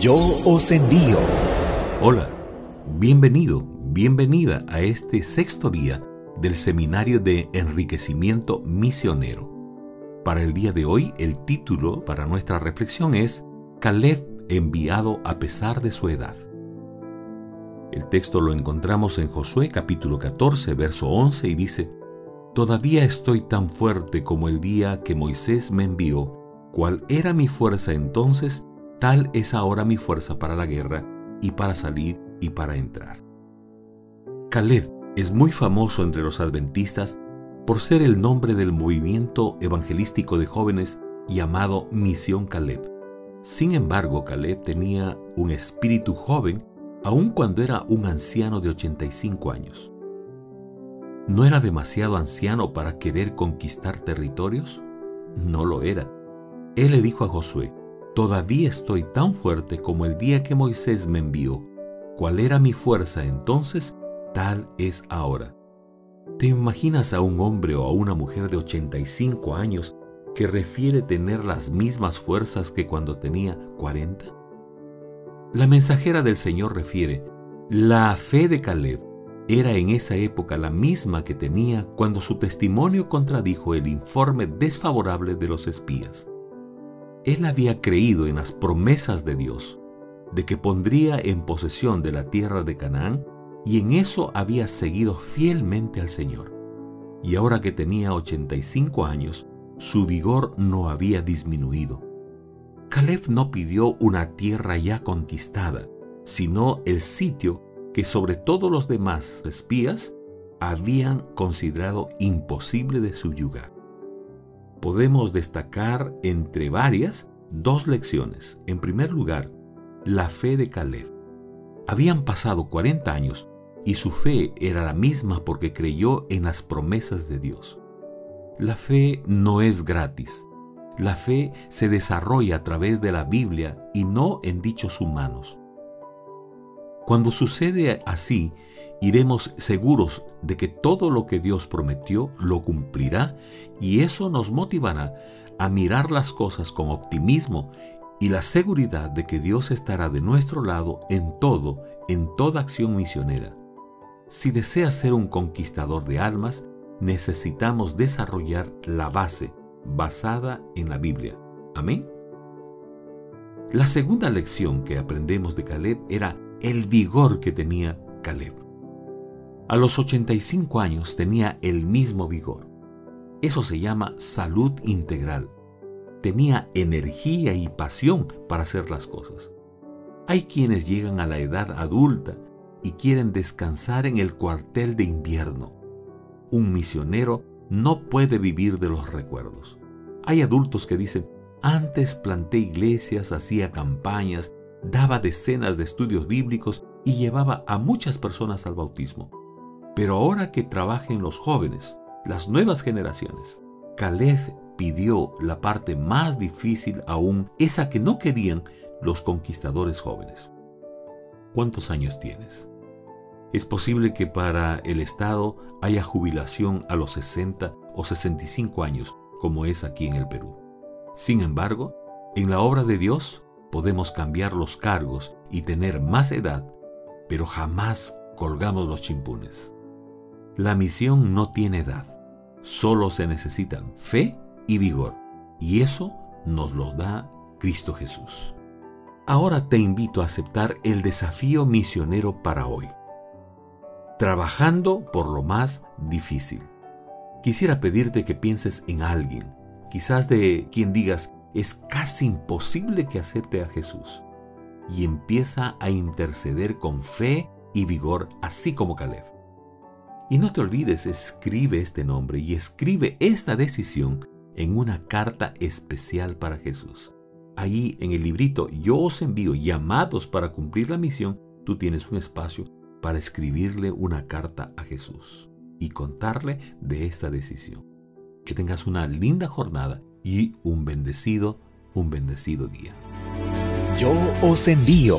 Yo os envío. Hola, bienvenido, bienvenida a este sexto día del Seminario de Enriquecimiento Misionero. Para el día de hoy, el título para nuestra reflexión es Caleb enviado a pesar de su edad. El texto lo encontramos en Josué capítulo 14, verso 11 y dice, Todavía estoy tan fuerte como el día que Moisés me envió, cual era mi fuerza entonces, tal es ahora mi fuerza para la guerra y para salir y para entrar. Caleb es muy famoso entre los adventistas por ser el nombre del movimiento evangelístico de jóvenes llamado Misión Caleb. Sin embargo, Caleb tenía un espíritu joven aun cuando era un anciano de 85 años. ¿No era demasiado anciano para querer conquistar territorios? No lo era. Él le dijo a Josué, Todavía estoy tan fuerte como el día que Moisés me envió. ¿Cuál era mi fuerza entonces? Tal es ahora. ¿Te imaginas a un hombre o a una mujer de 85 años que refiere tener las mismas fuerzas que cuando tenía 40? La mensajera del Señor refiere, la fe de Caleb era en esa época la misma que tenía cuando su testimonio contradijo el informe desfavorable de los espías. Él había creído en las promesas de Dios, de que pondría en posesión de la tierra de Canaán, y en eso había seguido fielmente al Señor. Y ahora que tenía 85 años, su vigor no había disminuido. Caleb no pidió una tierra ya conquistada, sino el sitio que sobre todos los demás espías habían considerado imposible de subyugar. Podemos destacar entre varias dos lecciones. En primer lugar, la fe de Caleb. Habían pasado 40 años y su fe era la misma porque creyó en las promesas de Dios. La fe no es gratis, la fe se desarrolla a través de la Biblia y no en dichos humanos. Cuando sucede así, iremos seguros de que todo lo que Dios prometió lo cumplirá y eso nos motivará a mirar las cosas con optimismo y la seguridad de que Dios estará de nuestro lado en todo, en toda acción misionera. Si deseas ser un conquistador de almas, necesitamos desarrollar la base, basada en la Biblia. Amén. La segunda lección que aprendemos de Caleb era el vigor que tenía Caleb. A los 85 años tenía el mismo vigor. Eso se llama salud integral. Tenía energía y pasión para hacer las cosas. Hay quienes llegan a la edad adulta y quieren descansar en el cuartel de invierno. Un misionero no puede vivir de los recuerdos. Hay adultos que dicen, antes planté iglesias, hacía campañas, daba decenas de estudios bíblicos y llevaba a muchas personas al bautismo. Pero ahora que trabajen los jóvenes, las nuevas generaciones, Caleb pidió la parte más difícil aún, esa que no querían los conquistadores jóvenes. ¿Cuántos años tienes? Es posible que para el Estado haya jubilación a los 60 o 65 años, como es aquí en el Perú. Sin embargo, en la obra de Dios podemos cambiar los cargos y tener más edad, pero jamás colgamos los chimpunes. La misión no tiene edad, solo se necesitan fe y vigor, y eso nos lo da Cristo Jesús. Ahora te invito a aceptar el desafío misionero para hoy trabajando por lo más difícil. Quisiera pedirte que pienses en alguien, quizás de quien digas, es casi imposible que acepte a Jesús, y empieza a interceder con fe y vigor, así como Caleb. Y no te olvides, escribe este nombre y escribe esta decisión en una carta especial para Jesús. Ahí en el librito Yo os envío llamados para cumplir la misión, tú tienes un espacio para escribirle una carta a Jesús y contarle de esta decisión. Que tengas una linda jornada y un bendecido, un bendecido día. Yo os envío